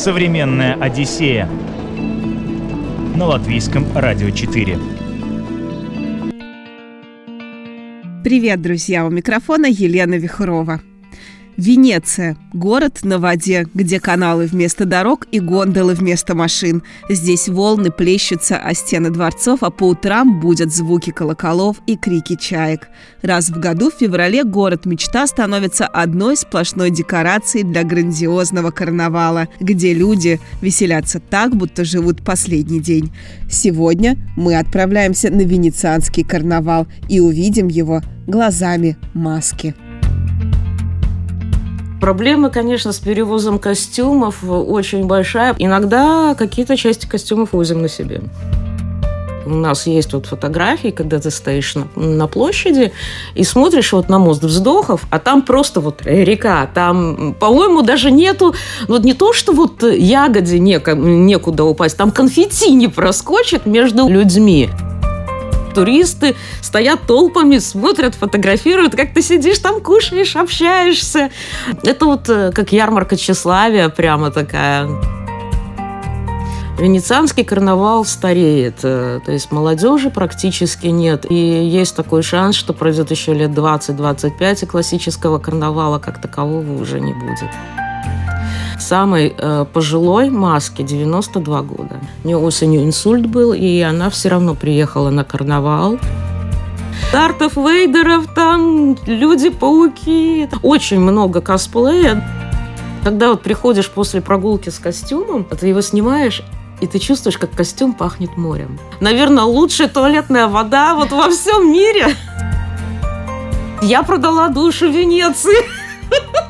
Современная Одиссея на латвийском радио 4. Привет, друзья! У микрофона Елена Вихрова. Венеция – город на воде, где каналы вместо дорог и гондолы вместо машин. Здесь волны плещутся о стены дворцов, а по утрам будут звуки колоколов и крики чаек. Раз в году в феврале город-мечта становится одной сплошной декорацией для грандиозного карнавала, где люди веселятся так, будто живут последний день. Сегодня мы отправляемся на венецианский карнавал и увидим его глазами маски. Проблема, конечно, с перевозом костюмов очень большая. Иногда какие-то части костюмов возим на себе. У нас есть вот фотографии, когда ты стоишь на, на площади и смотришь вот на мост вздохов, а там просто вот река, там, по-моему, даже нету, вот не то, что вот ягоде некуда упасть, там конфетти не проскочит между людьми туристы стоят толпами, смотрят, фотографируют, как ты сидишь там, кушаешь, общаешься. Это вот э, как ярмарка тщеславия прямо такая. Венецианский карнавал стареет, э, то есть молодежи практически нет. И есть такой шанс, что пройдет еще лет 20-25, и классического карнавала как такового уже не будет самой э, пожилой маске 92 года. У нее осенью инсульт был, и она все равно приехала на карнавал. Дартов Вейдеров, там люди-пауки. Очень много косплея. Когда вот приходишь после прогулки с костюмом, ты его снимаешь, и ты чувствуешь, как костюм пахнет морем. Наверное, лучшая туалетная вода вот во всем мире. Я продала душу Венеции.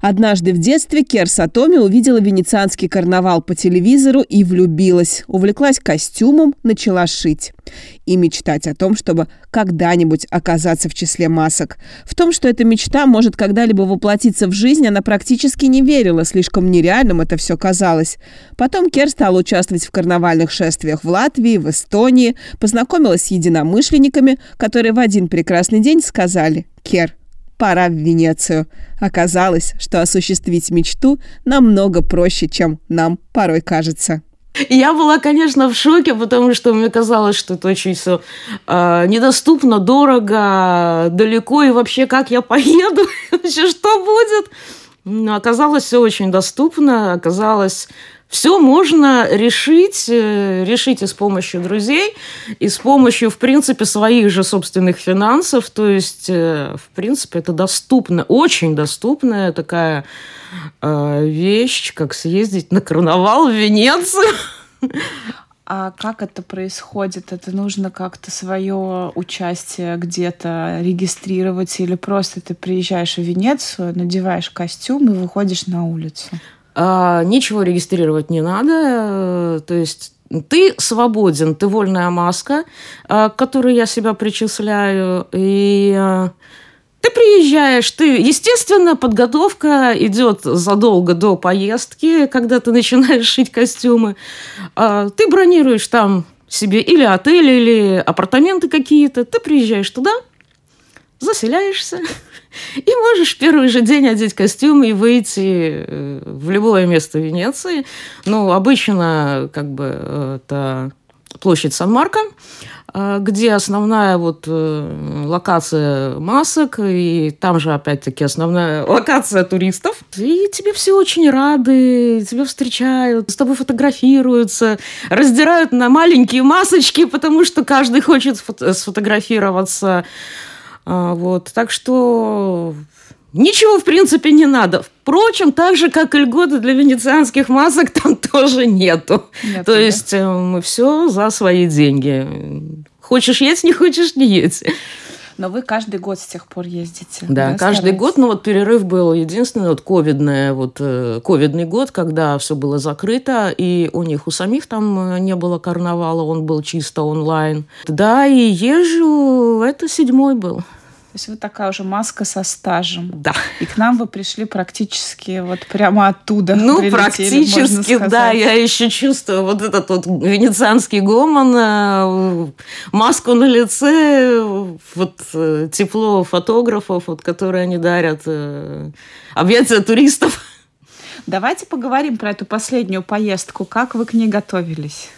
Однажды в детстве Кер Сатоми увидела венецианский карнавал по телевизору и влюбилась. Увлеклась костюмом, начала шить. И мечтать о том, чтобы когда-нибудь оказаться в числе масок. В том, что эта мечта может когда-либо воплотиться в жизнь, она практически не верила, слишком нереальным это все казалось. Потом Кер стала участвовать в карнавальных шествиях в Латвии, в Эстонии, познакомилась с единомышленниками, которые в один прекрасный день сказали «Кер, пора в Венецию. Оказалось, что осуществить мечту намного проще, чем нам порой кажется. Я была, конечно, в шоке, потому что мне казалось, что это очень все э, недоступно, дорого, далеко, и вообще как я поеду, вообще что будет. Но оказалось все очень доступно, оказалось все можно решить, э, решить и с помощью друзей, и с помощью, в принципе, своих же собственных финансов. То есть, э, в принципе, это доступно, очень доступная такая э, вещь, как съездить на карнавал в Венецию. А как это происходит? Это нужно как-то свое участие где-то регистрировать или просто ты приезжаешь в Венецию, надеваешь костюм и выходишь на улицу? А, ничего регистрировать не надо. То есть ты свободен, ты вольная маска, а, к которой я себя причисляю. И а, ты приезжаешь, ты, естественно, подготовка идет задолго до поездки, когда ты начинаешь шить костюмы. Ты бронируешь там себе или отель, или апартаменты какие-то. Ты приезжаешь туда, заселяешься, и можешь первый же день одеть костюм и выйти э, в любое место Венеции. Ну, обычно как бы это площадь Сан-Марко, э, где основная вот э, локация масок, и там же, опять-таки, основная локация туристов. И тебе все очень рады, тебя встречают, с тобой фотографируются, раздирают на маленькие масочки, потому что каждый хочет сфотографироваться. А, вот, так что ничего, в принципе, не надо. Впрочем, так же, как и льготы для венецианских масок, там тоже нету. Нет, То да. есть э, мы все за свои деньги. Хочешь есть, не хочешь не есть. Но вы каждый год с тех пор ездите. Да, да каждый год. Но вот перерыв был единственный, вот ковидный, вот э, ковидный год, когда все было закрыто, и у них у самих там э, не было карнавала, он был чисто онлайн. Да, и езжу, это седьмой был. То есть вы такая уже маска со стажем. Да. И к нам вы пришли практически вот прямо оттуда. Ну, практически, да. Я еще чувствую вот этот вот венецианский гомон, э, маску на лице, вот э, тепло фотографов, вот, которые они дарят, э, объятия туристов. Давайте поговорим про эту последнюю поездку. Как вы к ней готовились?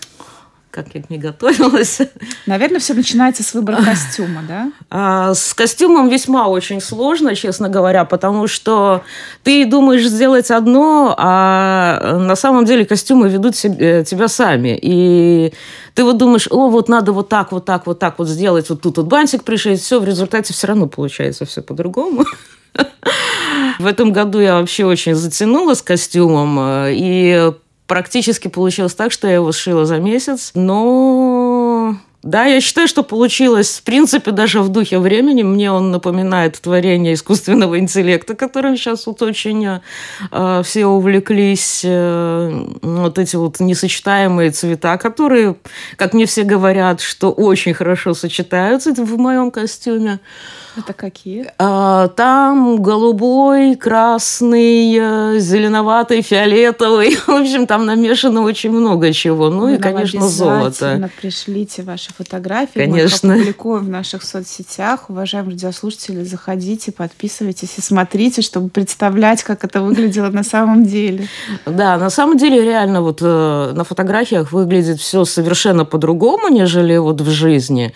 Как я к ней готовилась. Наверное, все начинается с выбора костюма, да? А, С костюмом весьма очень сложно, честно говоря, потому что ты думаешь сделать одно, а на самом деле костюмы ведут себе- тебя сами. И ты вот думаешь, о, вот надо вот так, вот так, вот так вот сделать, вот тут вот бантик пришить, все, в результате все равно получается все по-другому. В этом году я вообще очень затянула с костюмом, э, и практически получилось так, что я его сшила за месяц, но... Да, я считаю, что получилось, в принципе, даже в духе времени. Мне он напоминает творение искусственного интеллекта, которым сейчас вот очень э, все увлеклись. Э, вот эти вот несочетаемые цвета, которые, как мне все говорят, что очень хорошо сочетаются в моем костюме. Это какие? А, Там голубой, красный, э, зеленоватый, фиолетовый. В общем, там намешано очень много чего. Ну Вы и, нам конечно, золото. пришлите ваши фотографии. Конечно. Мы их опубликуем в наших соцсетях. Уважаемые радиослушатели, заходите, подписывайтесь и смотрите, чтобы представлять, как это выглядело на самом деле. Да, на самом деле, реально, вот э, на фотографиях выглядит все совершенно по-другому, нежели вот в жизни.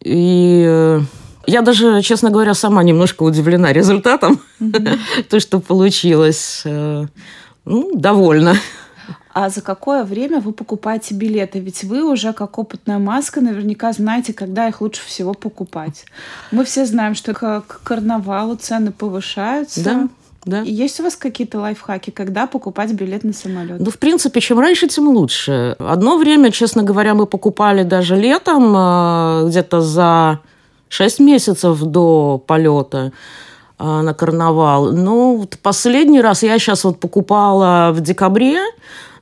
И э, я даже, честно говоря, сама немножко удивлена результатом, то, что получилось. Э, Ну, довольна. А за какое время вы покупаете билеты? Ведь вы уже, как опытная маска, наверняка знаете, когда их лучше всего покупать. Мы все знаем, что к карнавалу цены повышаются. Да, да. Есть у вас какие-то лайфхаки, когда покупать билет на самолет? Ну, в принципе, чем раньше, тем лучше. Одно время, честно говоря, мы покупали даже летом, э, где-то за 6 месяцев до полета на карнавал. Ну, вот последний раз я сейчас вот покупала в декабре.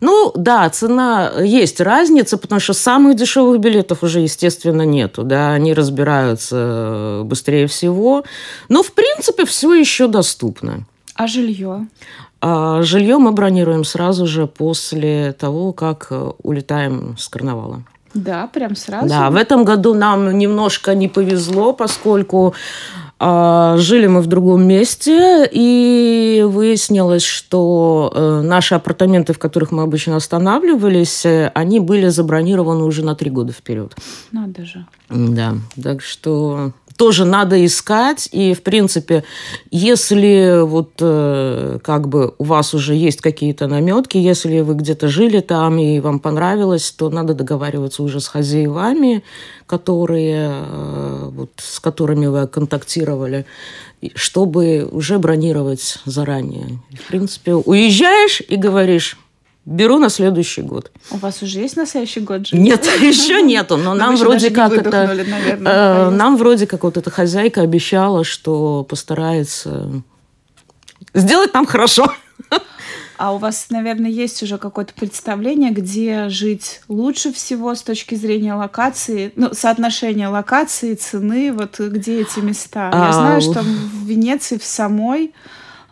Ну, да, цена есть разница, потому что самых дешевых билетов уже, естественно, нету, да, они разбираются э, быстрее всего. Но, в принципе, все еще доступно. А жилье? А Жилье мы бронируем сразу же после того, как э, улетаем с карнавала. Да, прям сразу. Да, в этом году нам немножко не повезло, поскольку а, жили мы в другом месте, и выяснилось, что э, наши апартаменты, в которых мы обычно останавливались, э, они были забронированы уже на три года вперед. Надо же. Да, так что тоже надо искать. И, в принципе, если вот э, как бы у вас уже есть какие-то наметки, если вы где-то жили там и вам понравилось, то надо договариваться уже с хозяевами, которые, э, вот, с которыми вы контактировали, чтобы уже бронировать заранее. В принципе, уезжаешь и говоришь, беру на следующий год. У вас уже есть на следующий год жилье? Нет, еще нету, но Ну, нам вроде как это... э. Нам вроде как вот эта хозяйка обещала, что постарается сделать нам хорошо. А у вас, наверное, есть уже какое-то представление, где жить лучше всего с точки зрения локации, ну, соотношения локации, цены, вот где эти места? Я А, знаю, что в Венеции в самой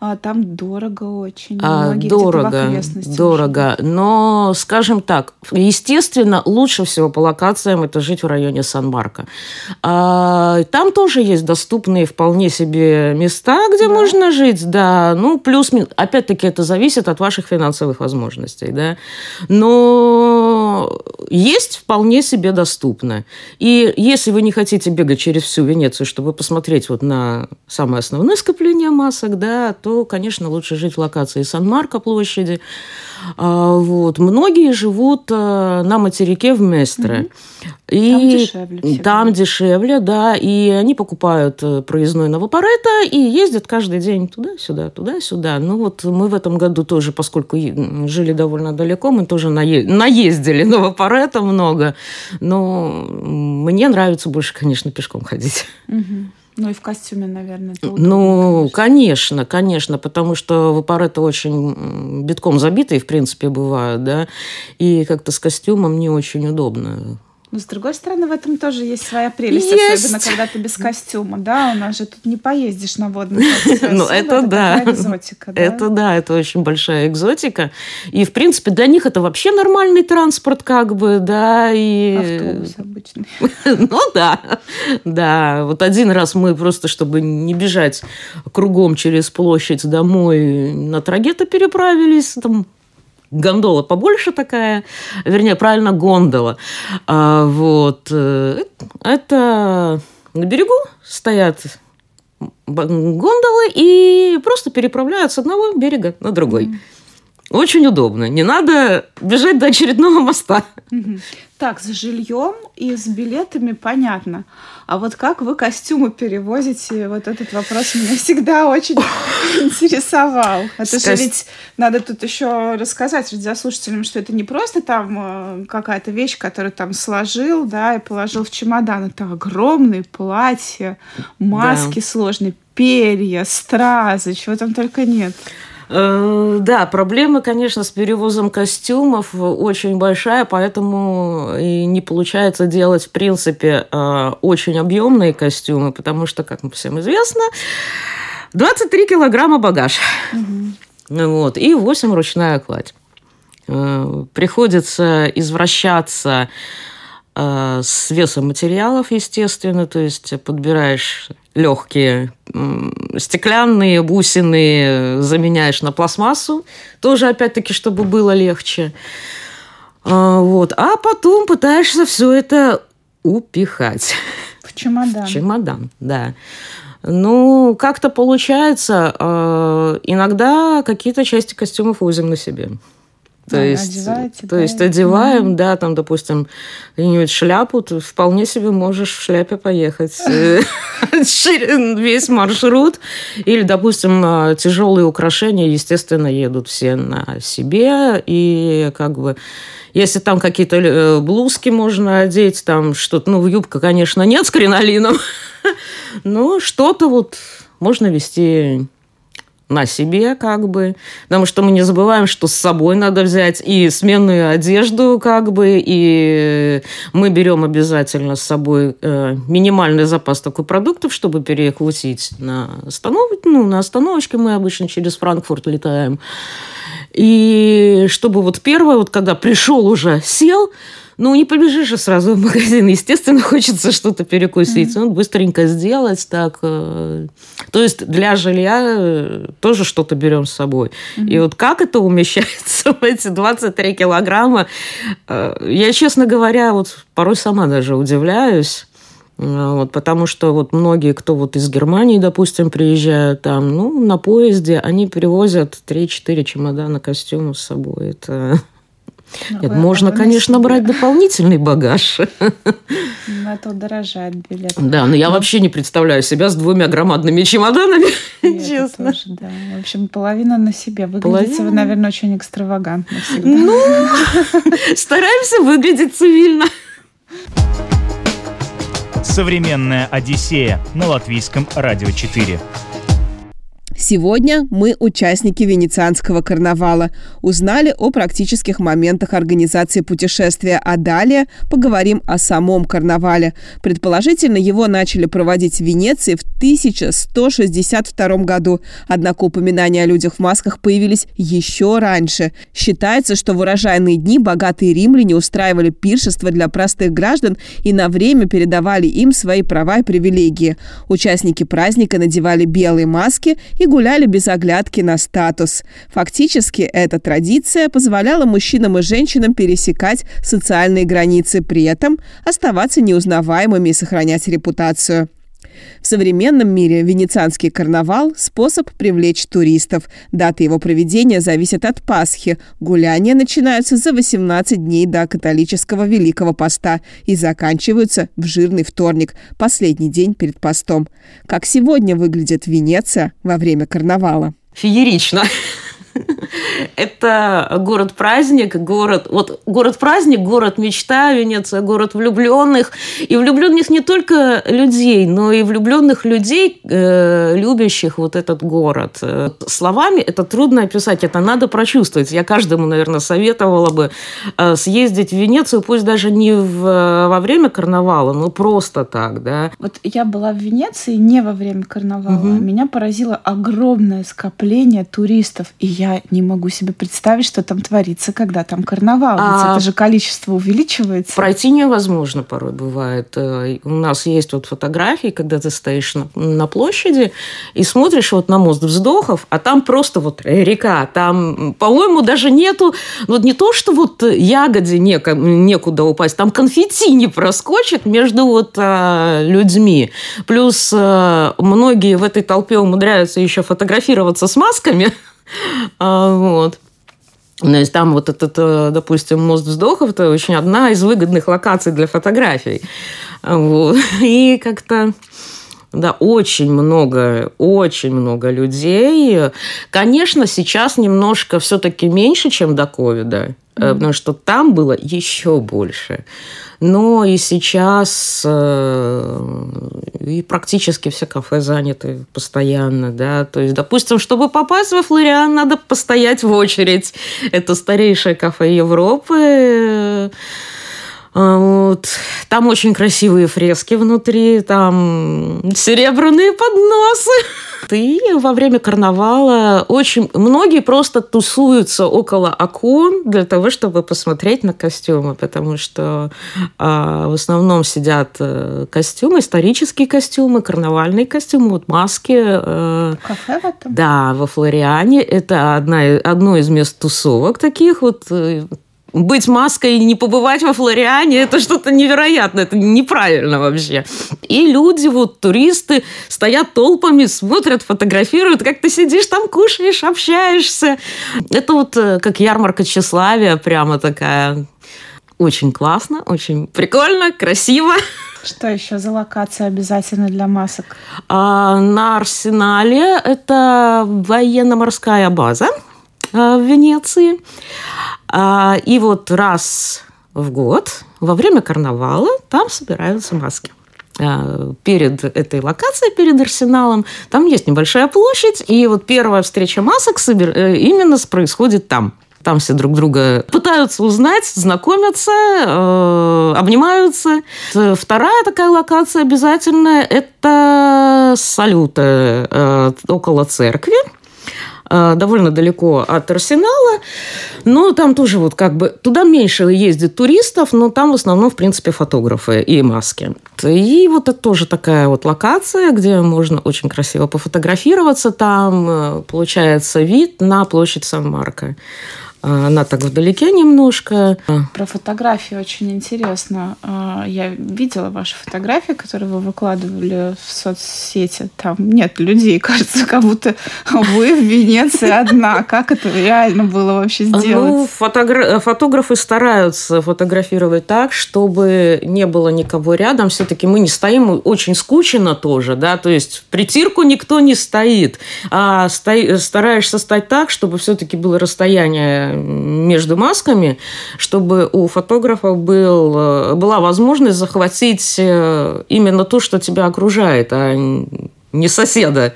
а, там дорого очень. А, Многие дорого, дорого. Но, скажем так, естественно, лучше всего по локациям это жить в районе Сан-Марко. А, там тоже есть доступные вполне себе места, где Да. можно жить, да. Ну, плюс, опять-таки, это зависит от ваших финансовых возможностей, да. Но есть вполне себе доступно. И если вы не хотите бегать через всю Венецию, чтобы посмотреть вот на самое основное скопление масок, да, то, конечно, лучше жить в локации Сан-Марко площади. А, Вот. Многие живут а, на материке в Местре. И Там дешевле всегда. Там дешевле, да. И они покупают э, проездной Новопарета и ездят каждый день туда-сюда, туда-сюда. Ну вот мы в этом году тоже, поскольку жили довольно далеко, мы тоже нае- наездили Новопарета много. Но мне нравится больше, конечно, пешком ходить. Мгм. Ну и в костюме, наверное, это удобно, Ну, конечно. конечно, конечно, потому что вапореты очень битком забитые, в принципе, бывают, да, и как-то с костюмом не очень удобно Но, с другой стороны, в этом тоже есть своя прелесть, Есть. особенно когда ты без костюма, да? У нас же тут не поездишь на водном Ну, это да. экзотика? Это да, это очень большая экзотика. И, в принципе, для них это вообще нормальный транспорт, как бы, да, и... Автобус обычный. Ну да, да. Вот один раз мы просто, чтобы не бежать кругом через площадь домой, на трагета переправились, там гондола побольше такая, вернее, правильно, гондола. А, вот. э, Это на берегу стоят гондолы и просто переправляют с одного берега на другой. Очень удобно. Не надо бежать до очередного моста. Так, с жильем и с билетами понятно. А вот как вы костюмы перевозите? Вот этот вопрос меня всегда очень интересовал. Это С же ведь надо тут еще рассказать радиослушателям, что это не просто там э, какая-то вещь, которую там сложил, да, и положил в чемодан. Это огромные платья, маски сложные, перья, стразы, чего там только нет. Э, Да, проблема, конечно, с перевозом костюмов очень большая, поэтому и не получается делать, в принципе, э, очень объемные костюмы, потому что, как всем известно, 23 килограмма багаж. Вот, и 8 ручная кладь. Э, Приходится извращаться с весом материалов, естественно, то есть подбираешь легкие стеклянные бусины, заменяешь на пластмассу, тоже опять-таки, чтобы было легче. А, Вот. А потом пытаешься все это упихать. В чемодан. В чемодан, да. Ну, как-то получается, э, иногда какие-то части костюмов возим на себе. То Да, есть, одеваете, то да, есть одеваем, да, там, допустим, какую-нибудь шляпу, ты вполне себе можешь в шляпе поехать э, весь маршрут. Или, допустим, э, тяжелые украшения, естественно, едут все на себе. И как бы если там какие-то э, блузки можно одеть, там что-то, ну, юбка, конечно, нет с кринолином, но что-то вот можно вести на себе, как бы. Потому что мы не забываем, что с собой надо взять и сменную одежду, как бы, и мы берем обязательно с собой э, минимальный запас такой продуктов, чтобы перехватить на останов... ну, на остановочке. Мы обычно через Франкфурт летаем. И чтобы вот первое, вот когда пришел уже, сел, ну, не побежишь сразу в магазин. Естественно, хочется что-то перекусить. Ну, быстренько сделать так. э, То есть для жилья э, тоже что-то берем с собой. И вот как это умещается в эти 23 килограмма, э, я, честно говоря, вот порой сама даже удивляюсь. Вот, потому что вот многие, кто вот из Германии, допустим, приезжают там, ну, на поезде, они перевозят 3-4 чемодана костюмов с собой. Это... Ну, Нет, вы- можно, а вы конечно, брать дополнительный багаж. На то дорожает билет. Да, но я вообще не представляю себя с двумя громадными чемоданами, это честно. тоже, да. В общем, половина на себе. Выглядите вы, Половина. наверное, очень экстравагантно всегда. Ну, стараемся выглядеть цивильно. Современная Одиссея на латвийском радио 4. Сегодня мы, участники Венецианского карнавала, узнали о практических моментах организации путешествия, а далее поговорим о самом карнавале. Предположительно, его начали проводить в Венеции в 1162 году, однако упоминания о людях в масках появились еще раньше. Считается, что в урожайные дни богатые римляне устраивали пиршества для простых граждан и на время передавали им свои права и привилегии. Участники праздника надевали белые маски и гуляли без оглядки на статус. Фактически, эта традиция позволяла мужчинам и женщинам пересекать социальные границы, при этом оставаться неузнаваемыми и сохранять репутацию. В современном мире венецианский карнавал – способ привлечь туристов. Дата его проведения зависит от Пасхи. Гуляния начинаются за 18 дней до католического Великого Поста и заканчиваются в жирный вторник, последний день перед постом. Как сегодня выглядит Венеция во время карнавала? Феерично. Это город-праздник, город, вот город-праздник, город мечта, Венеция, город влюбленных. И влюбленных не только людей, но и влюбленных людей, э, любящих вот этот город. Словами это трудно описать, это надо прочувствовать. Я каждому, наверное, советовала бы э, съездить в Венецию, пусть даже не в, во время карнавала, но просто так, да. Вот я была в Венеции не во время карнавала. Угу. Меня поразило огромное скопление туристов, и я не могу себе представить, что там творится, когда там карнавал. А Ведь это же количество увеличивается. Пройти невозможно порой бывает. Э, у нас есть вот фотографии, когда ты стоишь на, на площади и смотришь вот на мост вздохов, а там просто вот река. Там, по-моему, даже нету, вот не то, что вот ягоде неко, некуда упасть, там конфетти не проскочит между вот а, людьми. Плюс а, многие в этой толпе умудряются еще фотографироваться с масками. А, вот. То есть там вот этот, э, допустим, мост вздохов, это очень одна из выгодных локаций для фотографий. Вот. И как-то да, очень много, очень много людей. Конечно, сейчас немножко все-таки меньше, чем до ковида, mm-hmm. потому что там было еще больше. Но и сейчас э, и практически все кафе заняты постоянно, да. То есть, допустим, чтобы попасть во Флориан, надо постоять в очередь. Это старейшее кафе Европы. А, вот. Там очень красивые фрески внутри, там серебряные подносы. И во время карнавала очень многие просто тусуются около окон для того, чтобы посмотреть на костюмы, потому что а, в основном сидят э, костюмы, исторические костюмы, карнавальные костюмы, вот маски. Э, Кафе в этом? Да, во Флориане. Это одна, одно из мест тусовок таких вот э, быть маской и не побывать во Флориане, это что-то невероятное, это неправильно вообще. И люди, вот туристы, стоят толпами, смотрят, фотографируют, как ты сидишь там, кушаешь, общаешься. Это вот э, как ярмарка тщеславия, прямо такая. Очень классно, очень прикольно, красиво. Что еще за локация обязательно для масок? А, на Арсенале это военно-морская база в Венеции. А, и вот раз в год во время карнавала там собираются маски а, перед этой локацией, перед арсеналом. Там есть небольшая площадь, и вот первая встреча масок э, именно происходит там. Там все друг друга пытаются узнать, знакомятся, э, обнимаются. Вторая такая локация обязательная – это салюты э, около церкви. Э, довольно далеко от Арсенала, но там тоже вот как бы туда меньше ездит туристов, но там в основном, в принципе, фотографы и маски. И вот это тоже такая вот локация, где можно очень красиво пофотографироваться. Там э, получается вид на площадь Сан-Марко. А, она так вдалеке немножко. Про фотографии очень интересно. А, я видела ваши фотографии, которые вы выкладывали в соцсети. Там нет людей, кажется, как будто вы в Венеции одна. Как это реально было вообще ну, сделать? Ну, фотогра... фотографы стараются фотографировать так, чтобы не было никого рядом. Все-таки мы не стоим, очень скучно тоже, да, то есть в притирку никто не стоит. А сто... стараешься стать так, чтобы все-таки было расстояние между масками, чтобы у фотографа был, э, была возможность захватить э, именно то, что тебя окружает, а не соседа.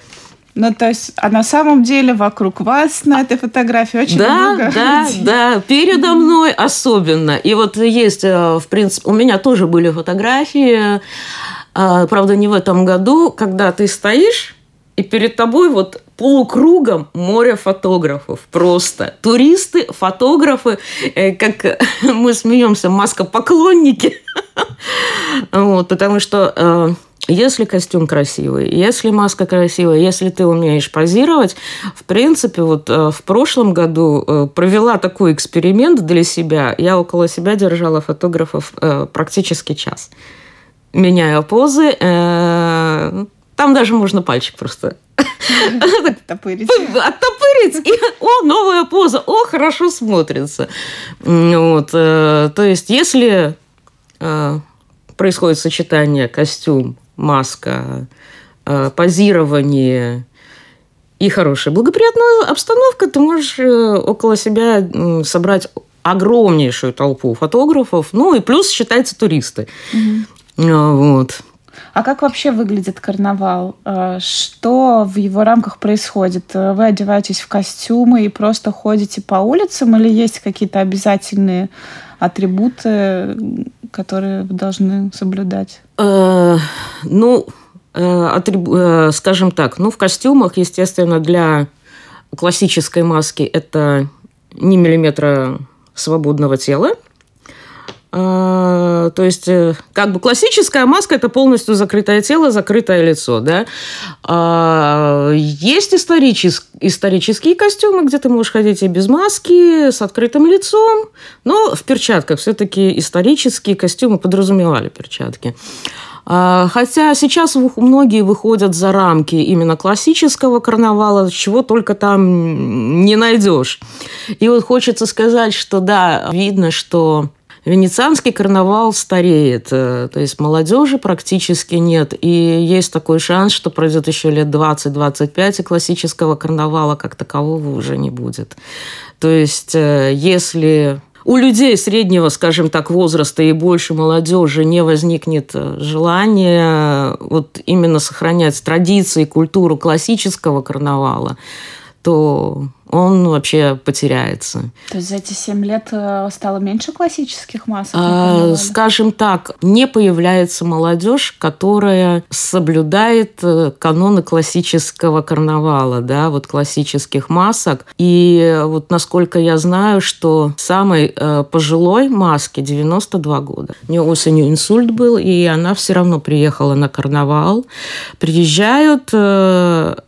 Ну, то есть, а на самом деле вокруг вас на этой фотографии очень да, много Да, людей. да, передо мной особенно. И вот есть, э, в принципе, у меня тоже были фотографии, правда, не в этом году, когда ты стоишь, и перед тобой вот полукругом море фотографов просто. Туристы, фотографы, э, как мы смеемся, маскопоклонники. Вот, потому что э, если костюм красивый, если маска красивая, если ты умеешь позировать, в принципе, вот э, в прошлом году провела такой эксперимент для себя. Я около себя держала фотографов практически час. Меняя позы, там даже можно пальчик просто Оттопырить. Оттопырить. И, о, новая поза. О, хорошо смотрится. Вот. Э, то есть, если э, происходит сочетание костюм, маска, э, позирование и хорошая благоприятная обстановка, ты можешь э, около себя собрать огромнейшую толпу фотографов, ну и плюс считается туристы. Угу. Вот. А как вообще выглядит карнавал? Э, что в его рамках происходит? Вы одеваетесь в костюмы и просто ходите по улицам или есть какие-то обязательные атрибуты, которые вы должны соблюдать? Э, ну, э, скажем так, ну, в костюмах, естественно, для классической маски это ни миллиметра свободного тела. А, то есть, э, как бы классическая маска – это полностью закрытое тело, закрытое лицо. Да? А, есть историчес... исторические костюмы, где ты можешь ходить и без маски, с открытым лицом, но в перчатках. Все-таки исторические костюмы подразумевали перчатки. А, хотя сейчас многие выходят за рамки именно классического карнавала, чего только там не найдешь. И вот хочется сказать, что да, видно, что Венецианский карнавал стареет, э, то есть молодежи практически нет, и есть такой шанс, что пройдет еще лет 20-25, и классического карнавала как такового уже не будет. То есть э, если у людей среднего, скажем так, возраста и больше молодежи не возникнет э, желания вот именно сохранять традиции, культуру классического карнавала, то он вообще потеряется. То есть за эти семь лет э, стало меньше классических масок? А, скажем так, не появляется молодежь, которая соблюдает э, каноны классического карнавала, да, вот классических масок. И вот насколько я знаю, что самой э, пожилой маске 92 года. У нее осенью инсульт был, и она все равно приехала на карнавал. Приезжают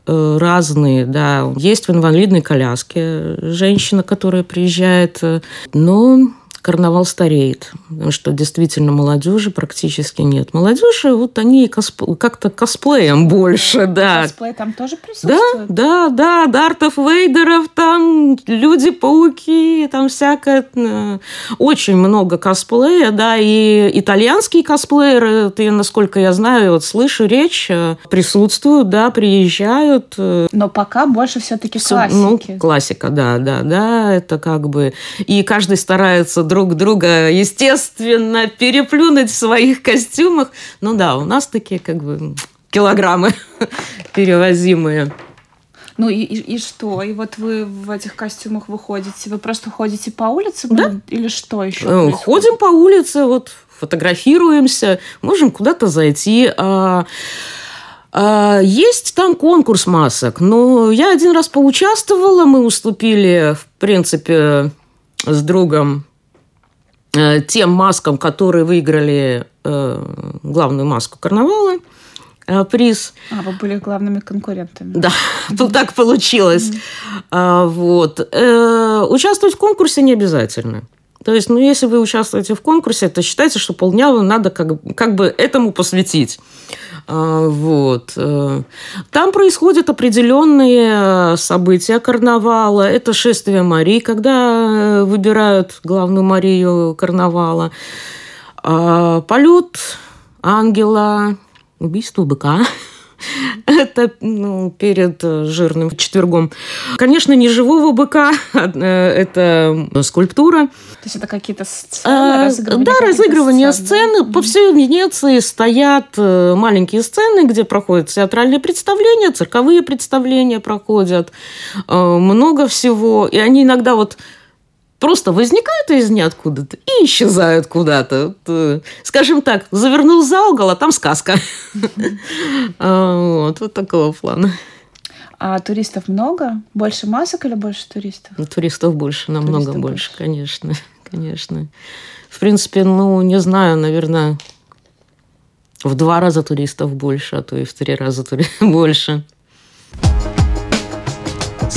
разные, да, есть в инвалидной коляске сказке женщина, которая приезжает. Э, но карнавал стареет, потому что действительно молодежи практически нет. Молодежи, вот они косп... как-то косплеем больше, да. Косплей там тоже присутствует? Да, да, да, Дартов Вейдеров, там Люди-пауки, там всякое, э, очень много косплея, да, и итальянские косплееры, ты, насколько я знаю, вот слышу речь, э, присутствуют, да, приезжают. Э. Но пока больше все-таки классики. Ну, классика, да, да, да, это как бы... И каждый старается друг друг друга, естественно, переплюнуть в своих костюмах. Ну да, у нас такие как бы килограммы перевозимые. Ну и, и, и что? И вот вы в этих костюмах выходите? Вы просто ходите по улице? Да. Или что еще? Э, происходит? Ходим по улице, вот фотографируемся, можем куда-то зайти. А, а, есть там конкурс масок, но я один раз поучаствовала, мы уступили, в принципе, с другом тем маскам, которые выиграли э, главную маску карнавала, э, приз. А, вы были главными конкурентами. Да, тут так получилось. Mm-hmm. Вот. Участвовать в конкурсе не обязательно. То есть, ну, если вы участвуете в конкурсе, то считайте, что полдня надо как, как бы этому посвятить. А, вот. Э, там происходят определенные события карнавала. Это шествие Марии, когда э, выбирают главную Марию карнавала. А, полет ангела, убийство быка. Это ну, перед э, жирным четвергом. Конечно, не живого быка, а, это скульптура. То есть это какие-то сцены? А, да, разыгрывание сцены. сцены. По всей Венеции стоят э, маленькие сцены, где проходят театральные представления, цирковые представления проходят. Э, много всего. И они иногда вот просто возникают из ниоткуда и исчезают куда-то. Э, скажем так, завернул за угол, а там сказка. А, вот, вот такого плана. А туристов много? Больше масок или больше туристов? Ну, туристов больше, намного больше, конечно. Конечно. В принципе, ну, не знаю, наверное, в два раза туристов больше, а то и в три раза больше.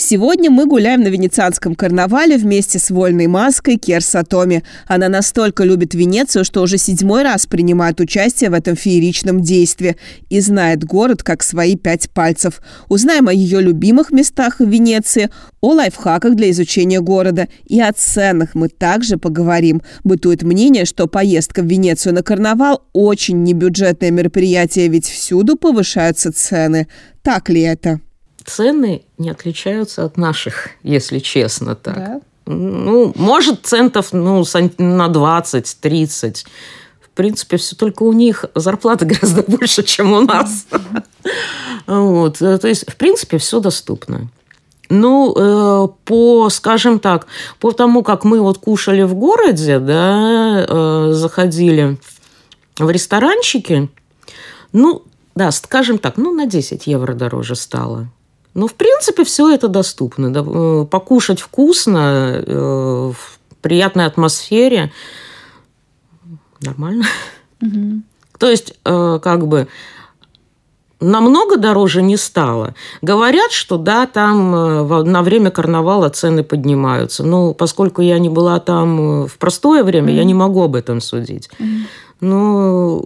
Сегодня мы гуляем на венецианском карнавале вместе с вольной маской Керса Томи. Она настолько любит Венецию, что уже седьмой раз принимает участие в этом фееричном действии и знает город как свои пять пальцев. Узнаем о ее любимых местах в Венеции, о лайфхаках для изучения города и о ценах мы также поговорим. Бытует мнение, что поездка в Венецию на карнавал очень небюджетное мероприятие, ведь всюду повышаются цены. Так ли это? Цены не отличаются от наших, если честно так. Да? Ну, может, центов ну, на 20-30. В принципе, все только у них зарплата гораздо больше, чем у нас. Вот. То есть, в принципе, все доступно. Ну, э, по, скажем так, по тому, как мы вот кушали в городе, да, э, заходили в ресторанчики, ну, да, скажем так, ну, на 10 евро дороже стало. Ну, в принципе, все это доступно. Э, покушать вкусно, э, в приятной атмосфере. Нормально. Угу. То есть, э, как бы намного дороже не стало. Говорят, что да, там на время карнавала цены поднимаются. Но поскольку я не была там в простое время, mm я не могу об этом судить. mm Но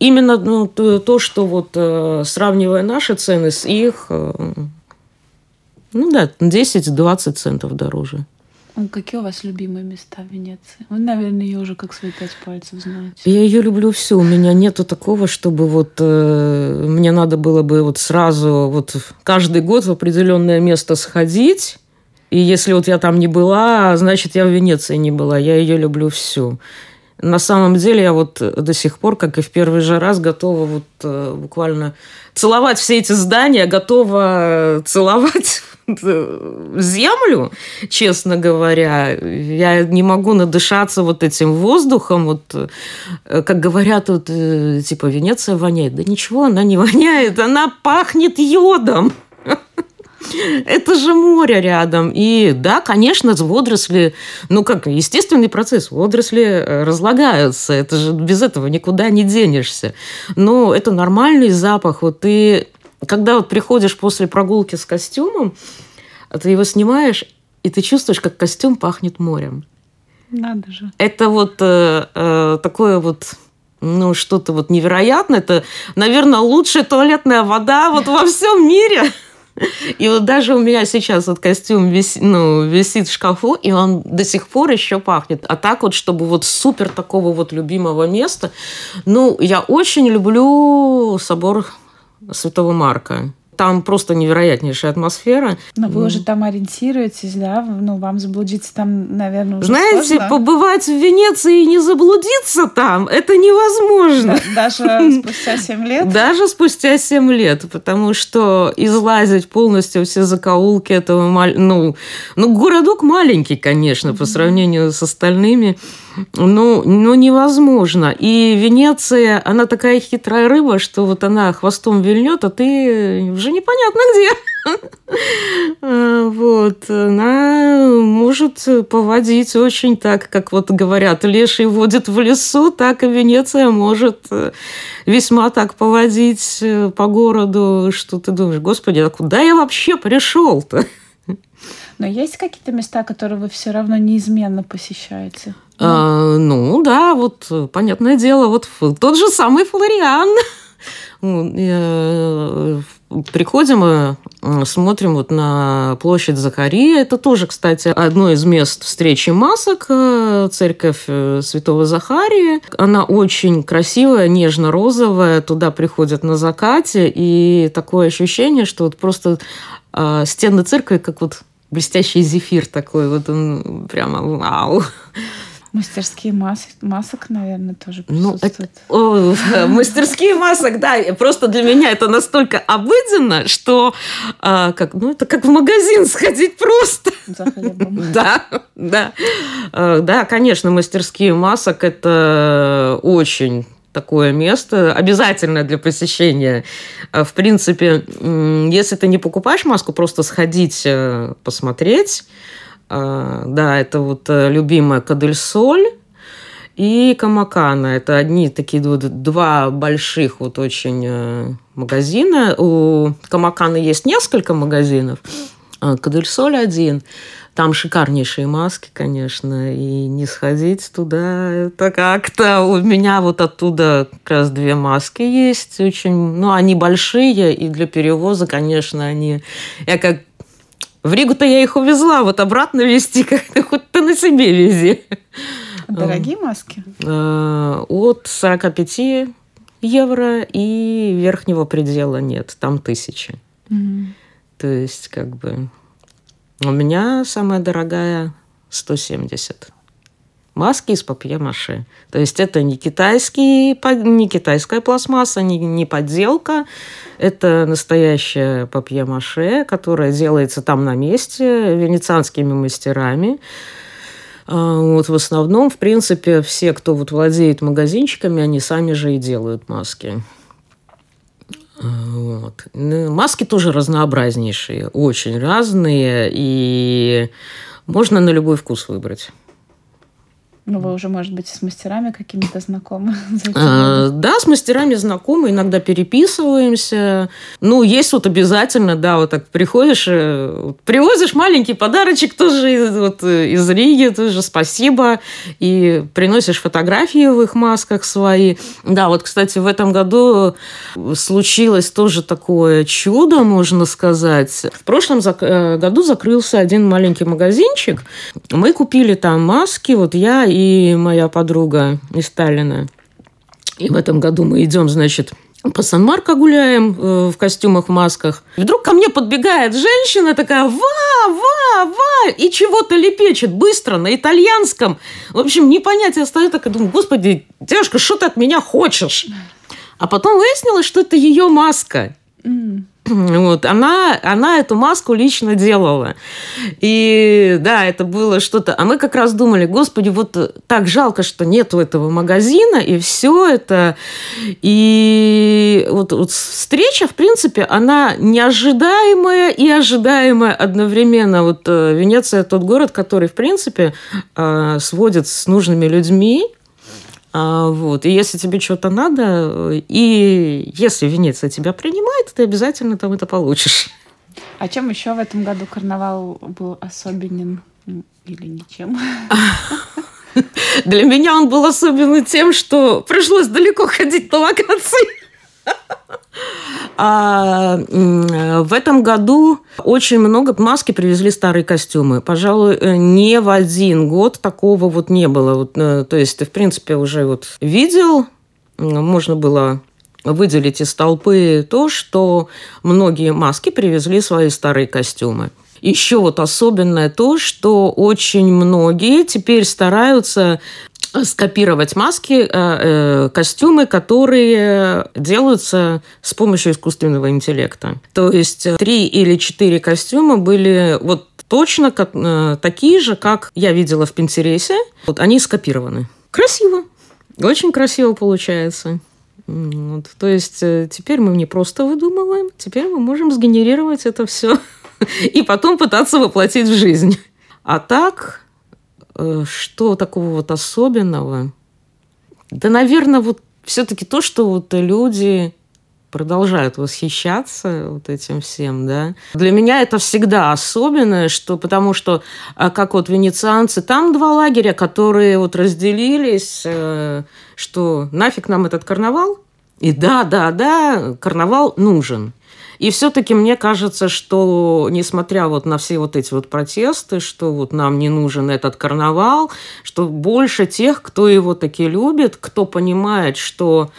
именно ну, то, то, что вот э, сравнивая наши цены с их, э, ну да, 10-20 центов дороже. Какие у вас любимые места в Венеции? Вы, наверное, ее уже как свои пять пальцев знаете. Я ее люблю все. У меня нету такого, чтобы вот э, мне надо было бы вот сразу вот каждый год в определенное место сходить. И если вот я там не была, значит, я в Венеции не была. Я ее люблю всю. На самом деле я вот до сих пор, как и в первый же раз, готова вот э, буквально целовать все эти здания, готова целовать землю, честно говоря. Я не могу надышаться вот этим воздухом. Вот, э, как говорят, вот, э, типа, Венеция воняет. Да ничего, она не воняет, она пахнет йодом. Это же море рядом. И да, конечно, водоросли, ну как, естественный процесс, водоросли э, разлагаются. Это же без этого никуда не денешься. Но это нормальный запах. Вот ты, когда вот приходишь после прогулки с костюмом, ты его снимаешь, и ты чувствуешь, как костюм пахнет морем. Надо же. Это вот э, э, такое вот ну, что-то вот невероятное. Это, наверное, лучшая туалетная вода вот во всем мире. И вот даже у меня сейчас вот костюм висит, ну, висит в шкафу, и он до сих пор еще пахнет. А так вот, чтобы вот супер такого вот любимого места, ну, я очень люблю собор Святого Марка там просто невероятнейшая атмосфера. Но вы уже там ориентируетесь, да? Ну, вам заблудиться там, наверное, уже Знаете, сложно. побывать в Венеции и не заблудиться там, это невозможно. Даже спустя 7 лет? Даже спустя 7 лет, потому что излазить полностью все закоулки этого, ну, ну городок маленький, конечно, по сравнению с остальными ну, ну, невозможно. И Венеция, она такая хитрая рыба, что вот она хвостом вильнет, а ты уже непонятно где. Вот. Она может поводить очень так, как вот говорят, леший водит в лесу, так и Венеция может весьма так поводить по городу, что ты думаешь, господи, а куда я вообще пришел-то? Но есть какие-то места, которые вы все равно неизменно посещаете? А, ну да, вот понятное дело, вот тот же самый Флориан. Э, приходим и э, смотрим вот на площадь Захария. Это тоже, кстати, одно из мест встречи масок, э, церковь Святого Захария. Она очень красивая, нежно-розовая. Туда приходят на закате. И такое ощущение, что вот просто стены церкви, как вот блестящий зефир такой, вот он прямо вау. Мастерские мас масок, наверное, тоже присутствуют. Ну, это, о, мастерские масок, да. Просто для меня это настолько обыденно, что а, как, ну, это как в магазин сходить просто. За хлебом. Да, да. А, да, конечно, мастерские масок – это очень такое место, обязательное для посещения. А, в принципе, если ты не покупаешь маску, просто сходить э, посмотреть. А, да, это вот э, любимая Кадельсоль и Камакана. Это одни такие вот два больших вот очень э, магазина. У Камакана есть несколько магазинов, А, Кадельсоль один. Там шикарнейшие маски, конечно, и не сходить туда, это как-то... У меня вот оттуда как раз две маски есть, очень... Ну, они большие, и для перевоза, конечно, они... Я как в Ригу-то я их увезла, вот обратно везти, как-то хоть ты на себе вези. Дорогие маски? А, от 45 евро и верхнего предела нет, там тысячи. То есть, как бы, у меня самая дорогая 170. Маски из папье-маше. То есть это не, китайский, не китайская пластмасса, не, не подделка. Это настоящая папье-маше, которая делается там на месте венецианскими мастерами. А, Вот в основном, в принципе, все, кто вот владеет магазинчиками, они сами же и делают маски. А, Вот. Ну, Маски тоже разнообразнейшие, очень разные, и можно на любой вкус выбрать. Ну, вы уже, может быть, с мастерами какими-то знакомы? годы? Да, с мастерами знакомы, иногда переписываемся. Ну, есть вот обязательно, да, вот так приходишь, э, привозишь маленький подарочек тоже из, вот, э, из Риги, тоже спасибо, и приносишь фотографии в их масках свои. Да, вот, кстати, в этом году случилось тоже такое чудо, можно сказать. В прошлом э, году закрылся один маленький магазинчик. Мы купили там маски, вот я и моя подруга из Сталина. И в этом году мы идем, значит, по Сан-Марко гуляем э, в костюмах, масках. И вдруг ко мне подбегает женщина такая, ва, ва, ва, и чего-то лепечет быстро на итальянском. В общем, не понять, я так и думаю, господи, девушка, что ты от меня хочешь? А потом выяснилось, что это ее маска. М. Вот, она, она эту маску лично делала. И да, это было что-то. А мы как раз думали, господи, вот так жалко, что нету этого магазина, и все это. И вот, вот встреча, в принципе, она неожидаемая и ожидаемая одновременно. Вот э, Венеция тот город, который, в принципе, э, сводит с нужными людьми, вот. И если тебе что-то надо, и если Венеция тебя принимает, ты обязательно там это получишь. А чем еще в этом году карнавал был особенен? Или ничем? Для меня он был особенный тем, что пришлось далеко ходить на локации. А, в этом году очень много маски привезли старые костюмы. Пожалуй, э, не в один год такого вот не было. Вот, э, то есть ты, в принципе, уже вот видел, можно было выделить из толпы то, что многие маски привезли свои старые костюмы. Еще вот особенное то, что очень многие теперь стараются скопировать маски, э, э, костюмы, которые делаются с помощью искусственного интеллекта. То есть э, три или четыре костюма были вот точно как, э, такие же, как я видела в Пинтересе. Вот они скопированы. Красиво. Очень красиво получается. Вот. То есть э, теперь мы не просто выдумываем, теперь мы можем сгенерировать это все и потом пытаться воплотить в жизнь. А так, э, что такого вот особенного? Да, наверное, вот все-таки то, что вот люди продолжают восхищаться вот этим всем, да. Для меня это всегда особенное, что, потому что, а, как вот венецианцы, там два лагеря, которые вот разделились, э, что нафиг нам этот карнавал, и да, да, да, карнавал нужен. И все-таки мне кажется, что несмотря вот на все вот эти вот протесты, что вот нам не нужен этот карнавал, что больше тех, кто его таки любит, кто понимает, что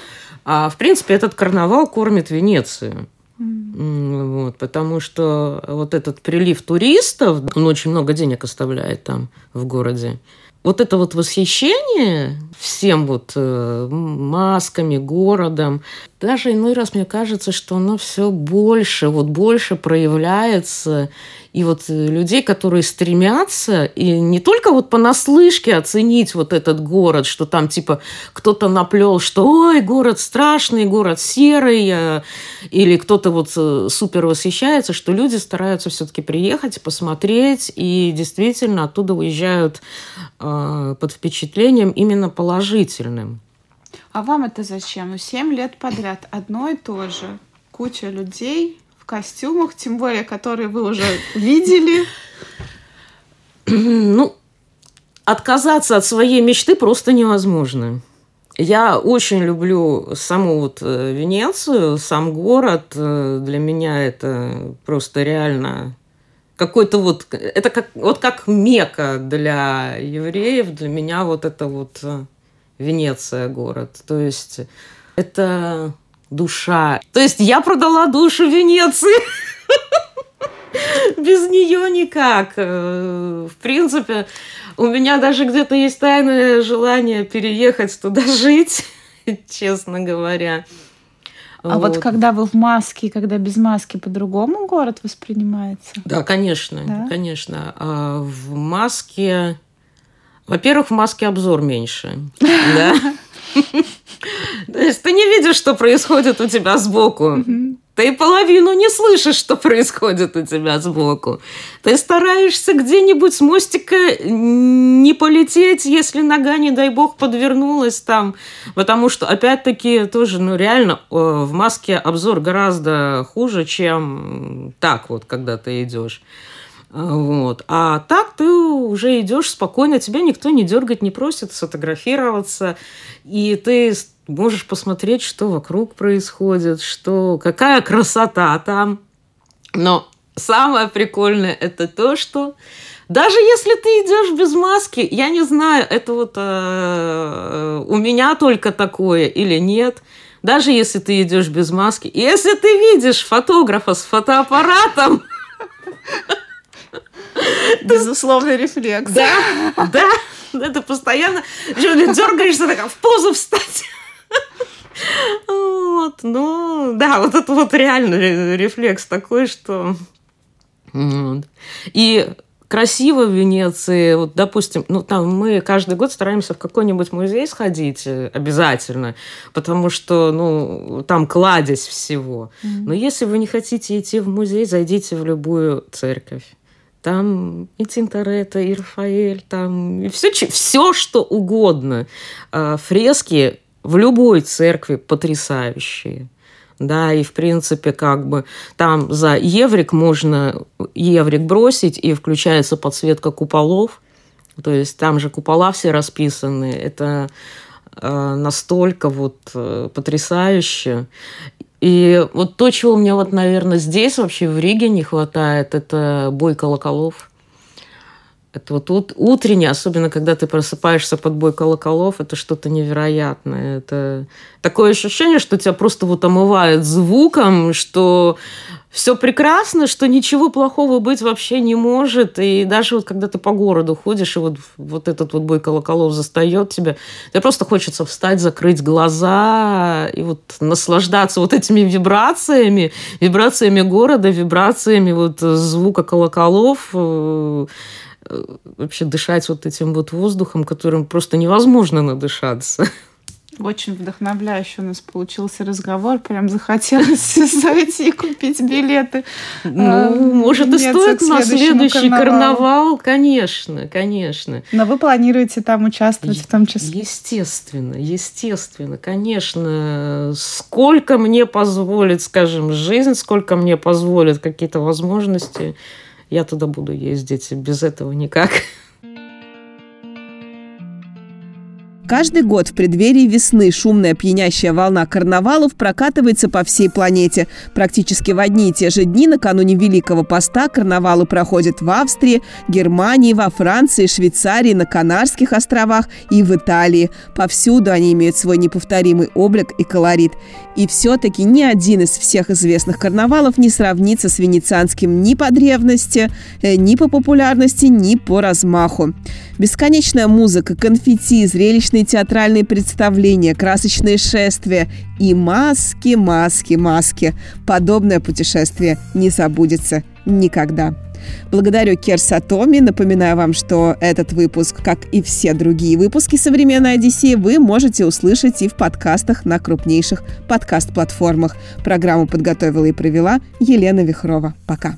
а, в принципе этот карнавал кормит Венецию. Вот, потому что вот этот прилив туристов, он очень много денег оставляет там в городе. Вот это вот восхищение всем вот э, масками, городом, даже иной раз мне кажется, что оно все больше, вот больше проявляется. И вот э, людей, которые стремятся, и не только вот понаслышке оценить вот этот город, что там типа кто-то наплел, что ой, город страшный, город серый, э, или кто-то вот э, супер восхищается, что люди стараются все-таки приехать, посмотреть, и действительно оттуда уезжают э, под впечатлением именно положительным. А вам это зачем? Ну, семь лет подряд одно и то же. Куча людей в костюмах, тем более, которые вы уже видели? Ну, отказаться от своей мечты просто невозможно. Я очень люблю саму вот э, Венецию, сам город. Э, для меня это просто реально какой-то вот... Это как, вот как мека для евреев. Для меня вот это вот э, Венеция город. То есть это душа. То есть я продала душу Венеции. Без нее никак. В принципе, у меня даже где-то есть тайное желание переехать туда жить, честно говоря. А вот. вот когда вы в маске, когда без маски, по-другому город воспринимается? Да, конечно, да? конечно. А в маске, во-первых, в маске обзор меньше, да. То есть ты не видишь, что происходит у тебя сбоку. Ты половину не слышишь, что происходит у тебя сбоку. Ты стараешься где-нибудь с мостика не полететь, если нога, не дай бог, подвернулась там. Потому что, опять-таки, тоже, ну, реально, э, в маске обзор гораздо хуже, чем так вот, когда ты идешь. Вот. А так ты уже идешь спокойно, тебя никто не дергать не просит, сфотографироваться, и ты можешь посмотреть, что вокруг происходит, что какая красота там. Но самое прикольное это то, что даже если ты идешь без маски, я не знаю, это вот э, у меня только такое или нет. Даже если ты идешь без маски, если ты видишь фотографа с фотоаппаратом, Безусловный рефлекс. Да, да. Это постоянно дергаешься так, в позу встать. Вот, ну, да, вот это вот реально рефлекс такой, что... И красиво в Венеции, вот, допустим, ну, там мы каждый год стараемся в какой-нибудь музей сходить э, обязательно, потому что, ну, там кладезь всего. Mm-hmm. Но если вы не хотите идти в музей, зайдите в любую церковь. Там и Тинторетто, и Рафаэль, там и все, все что угодно. А, фрески в любой церкви потрясающие. Да, и в принципе, как бы там за еврик можно еврик бросить, и включается подсветка куполов. То есть там же купола все расписаны. Это э, настолько вот э, потрясающе. И вот то, чего мне вот, наверное, здесь вообще в Риге не хватает, это бой колоколов. Это вот ут, утренний, особенно когда ты просыпаешься под бой колоколов, это что-то невероятное. Это такое ощущение, что тебя просто вот омывает звуком, что все прекрасно, что ничего плохого быть вообще не может. И даже вот когда ты по городу ходишь, и вот, вот этот вот бой колоколов застает тебя, тебе просто хочется встать, закрыть глаза и вот наслаждаться вот этими вибрациями, вибрациями города, вибрациями вот звука колоколов э, вообще дышать вот этим вот воздухом, которым просто невозможно надышаться. Очень вдохновляющий у нас получился разговор. Прям захотелось зайти и купить билеты. Ну, а, может, и стоит на следующий карнавал. Конечно, конечно. Но вы планируете там участвовать в том числе? Естественно, естественно, конечно. Сколько мне позволит, скажем, жизнь, сколько мне позволит какие-то возможности, я туда буду ездить. Без этого никак. Каждый год в преддверии весны шумная пьянящая волна карнавалов прокатывается по всей планете. Практически в одни и те же дни накануне Великого Поста карнавалы проходят в Австрии, Германии, во Франции, Швейцарии, на Канарских островах и в Италии. Повсюду они имеют свой неповторимый облик и колорит. И все-таки ни один из всех известных карнавалов не сравнится с венецианским ни по древности, э, ни по популярности, ни по размаху. Бесконечная музыка, конфетти, зрелищные театральные представления, красочные шествия и маски, маски, маски. Подобное путешествие не забудется никогда. Благодарю Керса Томи. Напоминаю вам, что этот выпуск, как и все другие выпуски «Современной Одиссеи», вы можете услышать и в подкастах на крупнейших подкаст-платформах. Программу подготовила и провела Елена Вихрова. Пока.